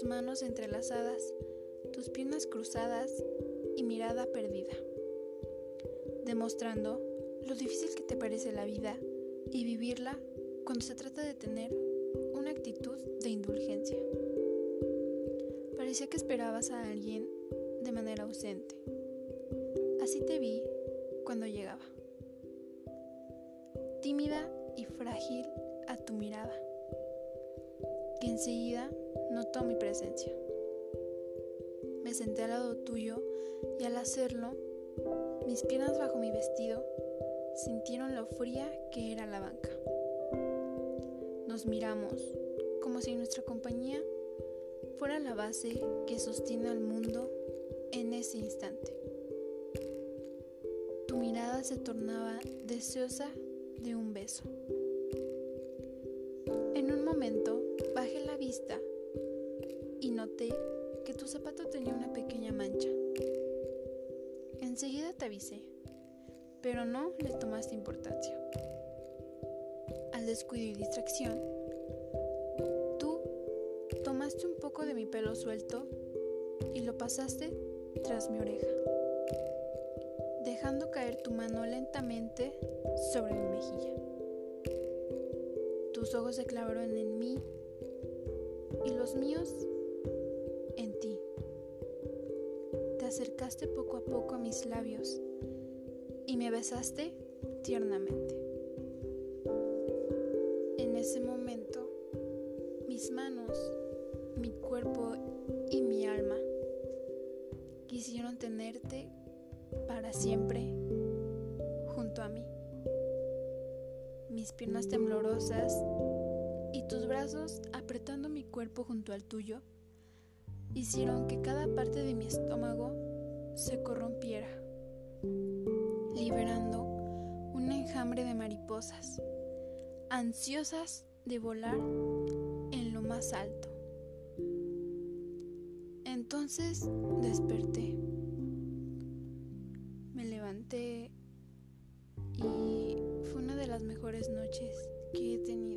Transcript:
tus manos entrelazadas, tus piernas cruzadas y mirada perdida, demostrando lo difícil que te parece la vida y vivirla cuando se trata de tener una actitud de indulgencia. Parecía que esperabas a alguien de manera ausente. Así te vi cuando llegaba. Tímida y frágil a tu mirada, que enseguida notó mi presencia. Me senté al lado tuyo y al hacerlo, mis piernas bajo mi vestido sintieron lo fría que era la banca. Nos miramos como si nuestra compañía fuera la base que sostiene al mundo en ese instante. Tu mirada se tornaba deseosa de un beso. En un momento y noté que tu zapato tenía una pequeña mancha. Enseguida te avisé, pero no le tomaste importancia. Al descuido y distracción, tú tomaste un poco de mi pelo suelto y lo pasaste tras mi oreja, dejando caer tu mano lentamente sobre mi mejilla. Tus ojos se clavaron en mí y los míos en ti. Te acercaste poco a poco a mis labios y me besaste tiernamente. En ese momento, mis manos, mi cuerpo y mi alma quisieron tenerte para siempre junto a mí. Mis piernas temblorosas tus brazos apretando mi cuerpo junto al tuyo hicieron que cada parte de mi estómago se corrompiera, liberando un enjambre de mariposas, ansiosas de volar en lo más alto. Entonces desperté, me levanté y fue una de las mejores noches que he tenido